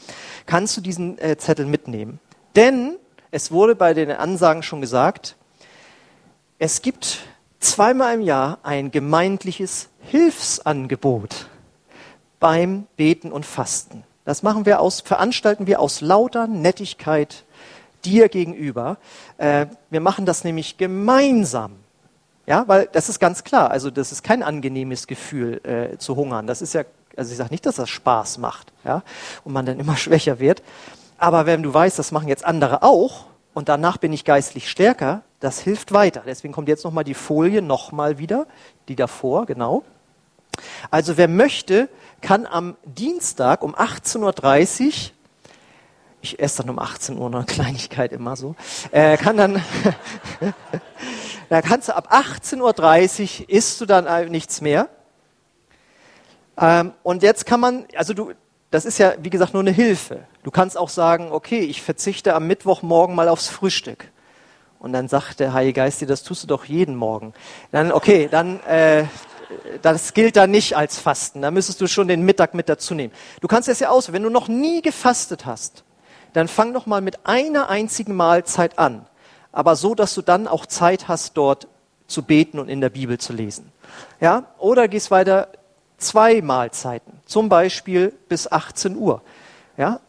Speaker 1: kannst du diesen äh, Zettel mitnehmen. Denn es wurde bei den Ansagen schon gesagt, es gibt zweimal im Jahr ein gemeindliches Hilfsangebot beim Beten und Fasten. Das machen wir aus, veranstalten wir aus lauter Nettigkeit dir gegenüber. Äh, wir machen das nämlich gemeinsam. Ja, weil das ist ganz klar. Also das ist kein angenehmes Gefühl äh, zu hungern. Das ist ja, also ich sage nicht, dass das Spaß macht, ja, und man dann immer schwächer wird. Aber wenn du weißt, das machen jetzt andere auch und danach bin ich geistlich stärker, das hilft weiter. Deswegen kommt jetzt nochmal die Folie nochmal wieder, die davor, genau. Also wer möchte, kann am Dienstag um 18.30 Uhr, ich esse dann um 18 Uhr noch eine Kleinigkeit immer so, äh, kann dann, da kannst du ab 18.30 Uhr isst du dann nichts mehr. Ähm, und jetzt kann man, also du, das ist ja, wie gesagt, nur eine Hilfe. Du kannst auch sagen, okay, ich verzichte am Mittwochmorgen mal aufs Frühstück. Und dann sagt der Heilige Geist dir, das tust du doch jeden Morgen. Dann, okay, dann, äh, das gilt da nicht als Fasten. Da müsstest du schon den Mittag mit dazu nehmen. Du kannst es ja aus, wenn du noch nie gefastet hast, dann fang doch mal mit einer einzigen Mahlzeit an. Aber so, dass du dann auch Zeit hast, dort zu beten und in der Bibel zu lesen. Ja? Oder gehst weiter zwei Mahlzeiten. Zum Beispiel bis 18 Uhr. Ja?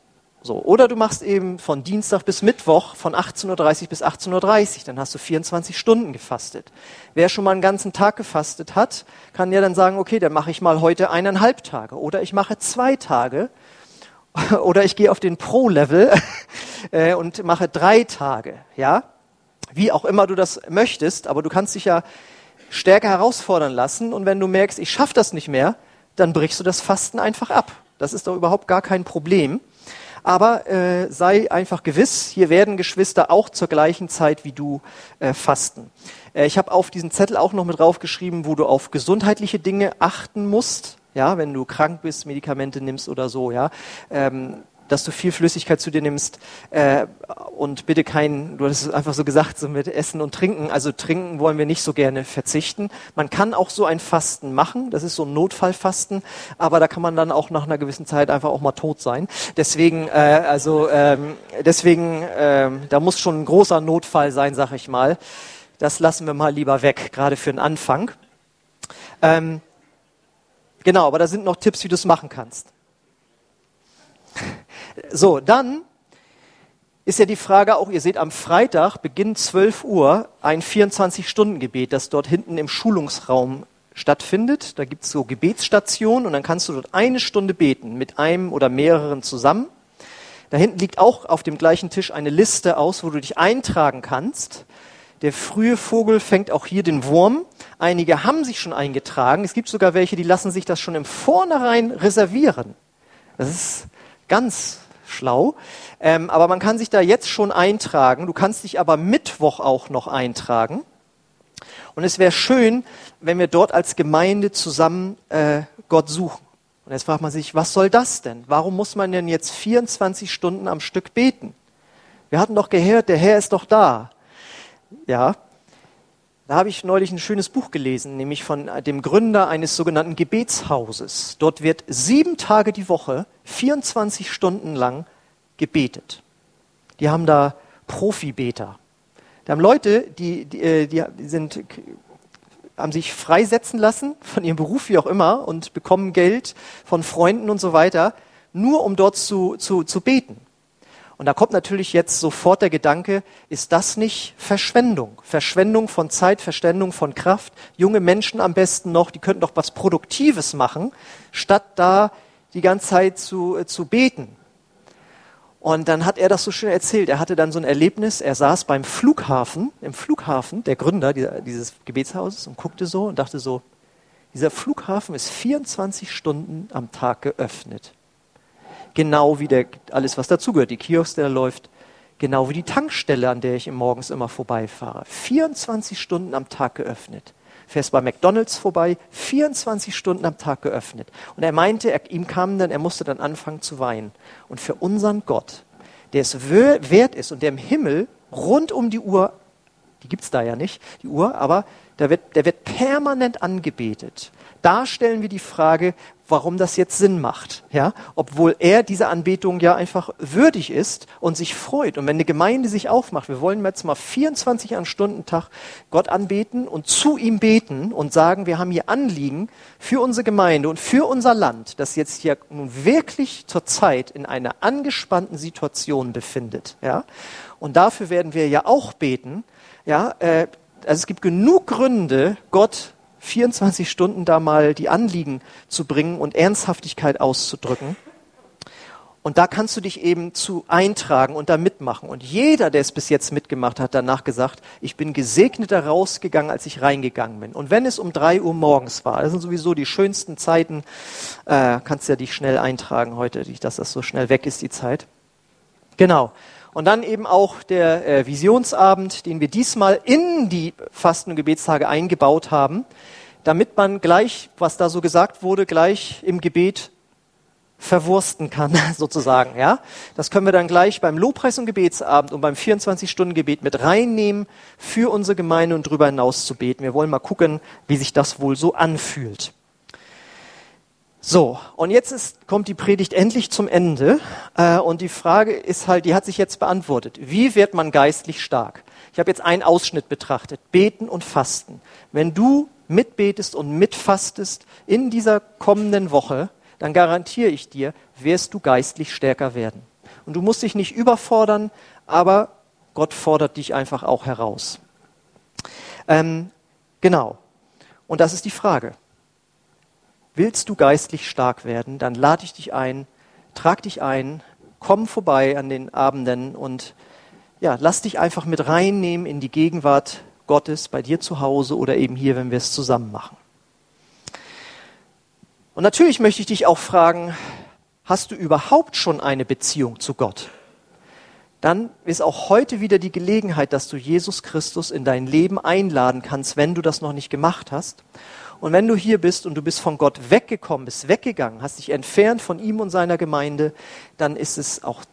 Speaker 1: So. Oder du machst eben von Dienstag bis Mittwoch von 18.30 Uhr bis 18.30 Uhr. Dann hast du 24 Stunden gefastet. Wer schon mal einen ganzen Tag gefastet hat, kann ja dann sagen, okay, dann mache ich mal heute eineinhalb Tage. Oder ich mache zwei Tage. Oder ich gehe auf den Pro-Level äh, und mache drei Tage. Ja? Wie auch immer du das möchtest. Aber du kannst dich ja stärker herausfordern lassen. Und wenn du merkst, ich schaffe das nicht mehr, dann brichst du das Fasten einfach ab. Das ist doch überhaupt gar kein Problem. Aber äh, sei einfach gewiss, hier werden Geschwister auch zur gleichen Zeit wie du äh, fasten. Äh, ich habe auf diesen Zettel auch noch mit draufgeschrieben, wo du auf gesundheitliche Dinge achten musst. Ja, wenn du krank bist, Medikamente nimmst oder so, ja. Ähm, dass du viel Flüssigkeit zu dir nimmst äh, und bitte kein, du hast es einfach so gesagt, so mit Essen und Trinken. Also Trinken wollen wir nicht so gerne verzichten. Man kann auch so ein Fasten machen, das ist so ein Notfallfasten, aber da kann man dann auch nach einer gewissen Zeit einfach auch mal tot sein. Deswegen, äh, also ähm, deswegen, äh, da muss schon ein großer Notfall sein, sag ich mal. Das lassen wir mal lieber weg, gerade für den Anfang. Ähm, genau, aber da sind noch Tipps, wie du es machen kannst. So, dann ist ja die Frage auch, ihr seht am Freitag, Beginn 12 Uhr, ein 24-Stunden-Gebet, das dort hinten im Schulungsraum stattfindet. Da gibt es so Gebetsstationen und dann kannst du dort eine Stunde beten mit einem oder mehreren zusammen. Da hinten liegt auch auf dem gleichen Tisch eine Liste aus, wo du dich eintragen kannst. Der frühe Vogel fängt auch hier den Wurm. Einige haben sich schon eingetragen. Es gibt sogar welche, die lassen sich das schon im Vornherein reservieren. Das ist ganz schlau. Ähm, aber man kann sich da jetzt schon eintragen. Du kannst dich aber Mittwoch auch noch eintragen. Und es wäre schön, wenn wir dort als Gemeinde zusammen äh, Gott suchen. Und jetzt fragt man sich, was soll das denn? Warum muss man denn jetzt 24 Stunden am Stück beten? Wir hatten doch gehört, der Herr ist doch da. Ja, da habe ich neulich ein schönes Buch gelesen, nämlich von dem Gründer eines sogenannten Gebetshauses. Dort wird sieben Tage die Woche, 24 Stunden lang gebetet. Die haben da Profibeter. Da haben Leute, die, die, äh, die sind, haben sich freisetzen lassen von ihrem Beruf, wie auch immer, und bekommen Geld von Freunden und so weiter, nur um dort zu, zu, zu beten. Und da kommt natürlich jetzt sofort der Gedanke, ist das nicht Verschwendung? Verschwendung von Zeit, Verschwendung von Kraft. Junge Menschen am besten noch, die könnten doch was Produktives machen, statt da die ganze Zeit zu, äh, zu beten. Und dann hat er das so schön erzählt. Er hatte dann so ein Erlebnis. Er saß beim Flughafen, im Flughafen, der Gründer dieses Gebetshauses und guckte so und dachte so, dieser Flughafen ist 24 Stunden am Tag geöffnet genau wie der, alles, was dazugehört, die Kiosk, der läuft, genau wie die Tankstelle, an der ich morgens immer vorbeifahre. 24 Stunden am Tag geöffnet. Fährst bei McDonalds vorbei, 24 Stunden am Tag geöffnet. Und er meinte, er, ihm kam dann, er musste dann anfangen zu weinen. Und für unseren Gott, der es wert ist und der im Himmel rund um die Uhr, die gibt's da ja nicht, die Uhr, aber der wird, der wird permanent angebetet. Da stellen wir die Frage, warum das jetzt Sinn macht, ja, obwohl er dieser Anbetung ja einfach würdig ist und sich freut. Und wenn eine Gemeinde sich aufmacht, wir wollen jetzt mal 24 an Stunden Tag Gott anbeten und zu ihm beten und sagen, wir haben hier Anliegen für unsere Gemeinde und für unser Land, das jetzt hier nun wirklich zurzeit in einer angespannten Situation befindet, ja. Und dafür werden wir ja auch beten, ja, äh, also es gibt genug Gründe, Gott 24 Stunden da mal die Anliegen zu bringen und Ernsthaftigkeit auszudrücken. Und da kannst du dich eben zu eintragen und da mitmachen. Und jeder, der es bis jetzt mitgemacht hat, danach gesagt, ich bin gesegneter rausgegangen, als ich reingegangen bin. Und wenn es um drei Uhr morgens war, das sind sowieso die schönsten Zeiten, äh, kannst du ja dich schnell eintragen heute, dass das so schnell weg ist, die Zeit. Genau. Und dann eben auch der äh, Visionsabend, den wir diesmal in die Fasten- und Gebetstage eingebaut haben, damit man gleich, was da so gesagt wurde, gleich im Gebet verwursten kann, sozusagen, ja. Das können wir dann gleich beim Lobpreis- und Gebetsabend und beim 24-Stunden-Gebet mit reinnehmen, für unsere Gemeinde und darüber hinaus zu beten. Wir wollen mal gucken, wie sich das wohl so anfühlt. So, und jetzt ist, kommt die Predigt endlich zum Ende. Äh, und die Frage ist halt, die hat sich jetzt beantwortet. Wie wird man geistlich stark? Ich habe jetzt einen Ausschnitt betrachtet. Beten und Fasten. Wenn du mitbetest und mitfastest in dieser kommenden Woche, dann garantiere ich dir, wirst du geistlich stärker werden. Und du musst dich nicht überfordern, aber Gott fordert dich einfach auch heraus. Ähm, genau. Und das ist die Frage. Willst du geistlich stark werden, dann lade ich dich ein, trag dich ein, komm vorbei an den Abenden und ja, lass dich einfach mit reinnehmen in die Gegenwart Gottes bei dir zu Hause oder eben hier, wenn wir es zusammen machen. Und natürlich möchte ich dich auch fragen, hast du überhaupt schon eine Beziehung zu Gott? Dann ist auch heute wieder die Gelegenheit, dass du Jesus Christus in dein Leben einladen kannst, wenn du das noch nicht gemacht hast. Und wenn du hier bist und du bist von Gott weggekommen, bist weggegangen, hast dich entfernt von ihm und seiner Gemeinde, dann ist es auch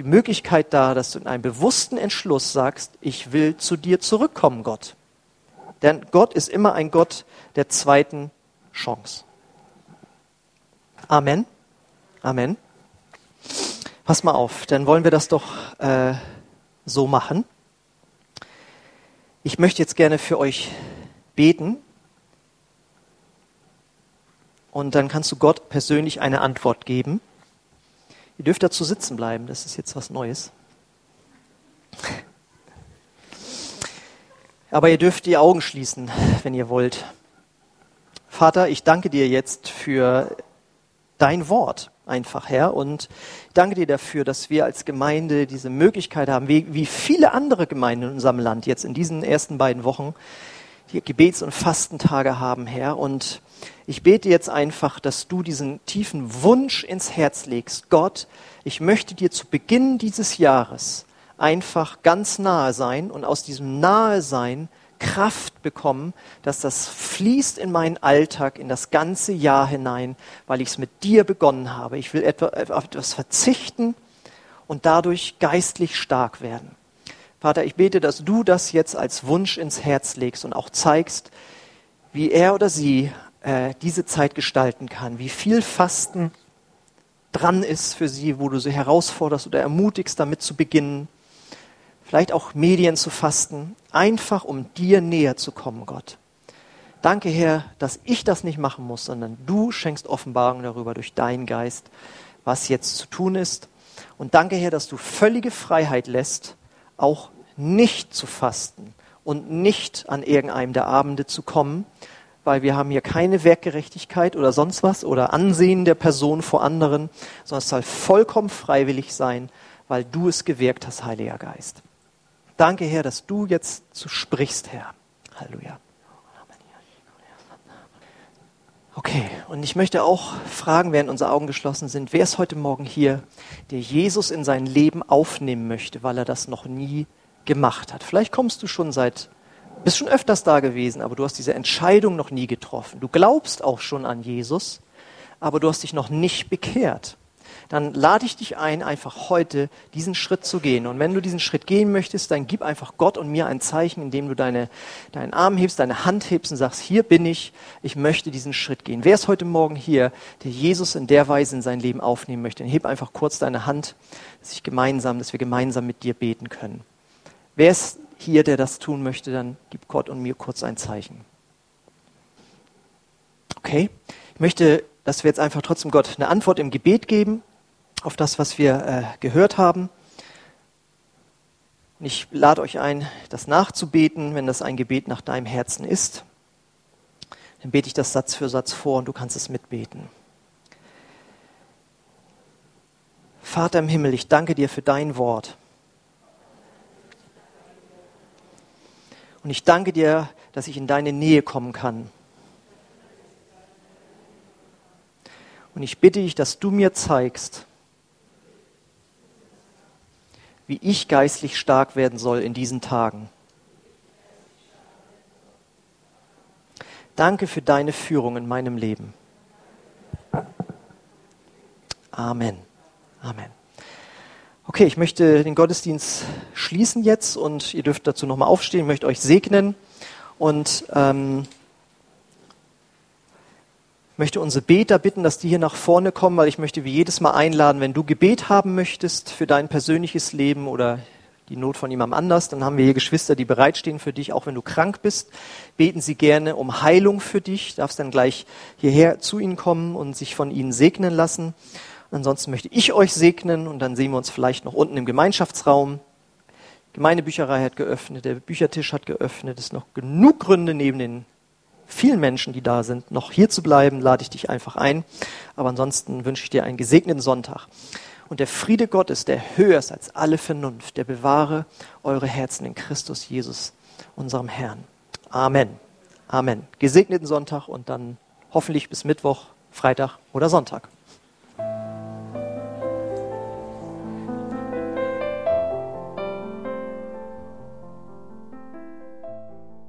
Speaker 1: die Möglichkeit da, dass du in einem bewussten Entschluss sagst, ich will zu dir zurückkommen, Gott. Denn Gott ist immer ein Gott der zweiten Chance. Amen. Amen. Pass mal auf, dann wollen wir das doch äh, so machen. Ich möchte jetzt gerne für euch beten. Und dann kannst du Gott persönlich eine Antwort geben. Ihr dürft dazu sitzen bleiben, das ist jetzt was Neues. Aber ihr dürft die Augen schließen, wenn ihr wollt. Vater, ich danke dir jetzt für dein Wort einfach, Herr. Und danke dir dafür, dass wir als Gemeinde diese Möglichkeit haben, wie viele andere Gemeinden in unserem Land jetzt in diesen ersten beiden Wochen, die Gebets- und Fastentage haben, Herr. Und ich bete jetzt einfach, dass du diesen tiefen Wunsch ins Herz legst. Gott, ich möchte dir zu Beginn dieses Jahres einfach ganz nahe sein und aus diesem Nahe sein Kraft bekommen, dass das fließt in meinen Alltag, in das ganze Jahr hinein, weil ich es mit dir begonnen habe. Ich will etwas verzichten und dadurch geistlich stark werden. Vater, ich bete, dass du das jetzt als Wunsch ins Herz legst und auch zeigst, wie er oder sie äh, diese Zeit gestalten kann, wie viel Fasten dran ist für sie, wo du sie herausforderst oder ermutigst, damit zu beginnen vielleicht auch Medien zu fasten, einfach um dir näher zu kommen, Gott. Danke, Herr, dass ich das nicht machen muss, sondern du schenkst Offenbarung darüber durch deinen Geist, was jetzt zu tun ist. Und danke, Herr, dass du völlige Freiheit lässt, auch nicht zu fasten und nicht an irgendeinem der Abende zu kommen, weil wir haben hier keine Werkgerechtigkeit oder sonst was oder Ansehen der Person vor anderen, sondern es soll vollkommen freiwillig sein, weil du es gewirkt hast, Heiliger Geist. Danke, Herr, dass du jetzt so sprichst, Herr. Halleluja. Okay, und ich möchte auch fragen, während unsere Augen geschlossen sind, wer ist heute Morgen hier, der Jesus in sein Leben aufnehmen möchte, weil er das noch nie gemacht hat? Vielleicht kommst du schon seit, bist schon öfters da gewesen, aber du hast diese Entscheidung noch nie getroffen. Du glaubst auch schon an Jesus, aber du hast dich noch nicht bekehrt dann lade ich dich ein, einfach heute diesen Schritt zu gehen. Und wenn du diesen Schritt gehen möchtest, dann gib einfach Gott und mir ein Zeichen, indem du deine, deinen Arm hebst, deine Hand hebst und sagst, hier bin ich, ich möchte diesen Schritt gehen. Wer ist heute Morgen hier, der Jesus in der Weise in sein Leben aufnehmen möchte? Dann heb einfach kurz deine Hand, dass ich gemeinsam, dass wir gemeinsam mit dir beten können. Wer ist hier, der das tun möchte, dann gib Gott und mir kurz ein Zeichen. Okay? Ich möchte, dass wir jetzt einfach trotzdem Gott eine Antwort im Gebet geben auf das, was wir äh, gehört haben. Und ich lade euch ein, das nachzubeten, wenn das ein Gebet nach deinem Herzen ist. Dann bete ich das Satz für Satz vor und du kannst es mitbeten. Vater im Himmel, ich danke dir für dein Wort. Und ich danke dir, dass ich in deine Nähe kommen kann. Und ich bitte dich, dass du mir zeigst, wie ich geistlich stark werden soll in diesen Tagen. Danke für deine Führung in meinem Leben. Amen. Amen. Okay, ich möchte den Gottesdienst schließen jetzt und ihr dürft dazu nochmal aufstehen, ich möchte euch segnen und ähm, möchte unsere Beter bitten, dass die hier nach vorne kommen, weil ich möchte wie jedes Mal einladen, wenn du Gebet haben möchtest für dein persönliches Leben oder die Not von jemandem anders, dann haben wir hier Geschwister, die bereitstehen für dich, auch wenn du krank bist. Beten sie gerne um Heilung für dich, darfst dann gleich hierher zu ihnen kommen und sich von ihnen segnen lassen. Ansonsten möchte ich euch segnen und dann sehen wir uns vielleicht noch unten im Gemeinschaftsraum. Gemeindebücherei hat geöffnet, der Büchertisch hat geöffnet. Es ist noch genug Gründe neben den vielen Menschen, die da sind, noch hier zu bleiben, lade ich dich einfach ein. Aber ansonsten wünsche ich dir einen gesegneten Sonntag. Und der Friede Gottes, der höher ist als alle Vernunft, der bewahre eure Herzen in Christus Jesus, unserem Herrn. Amen. Amen. Gesegneten Sonntag und dann hoffentlich bis Mittwoch Freitag oder Sonntag.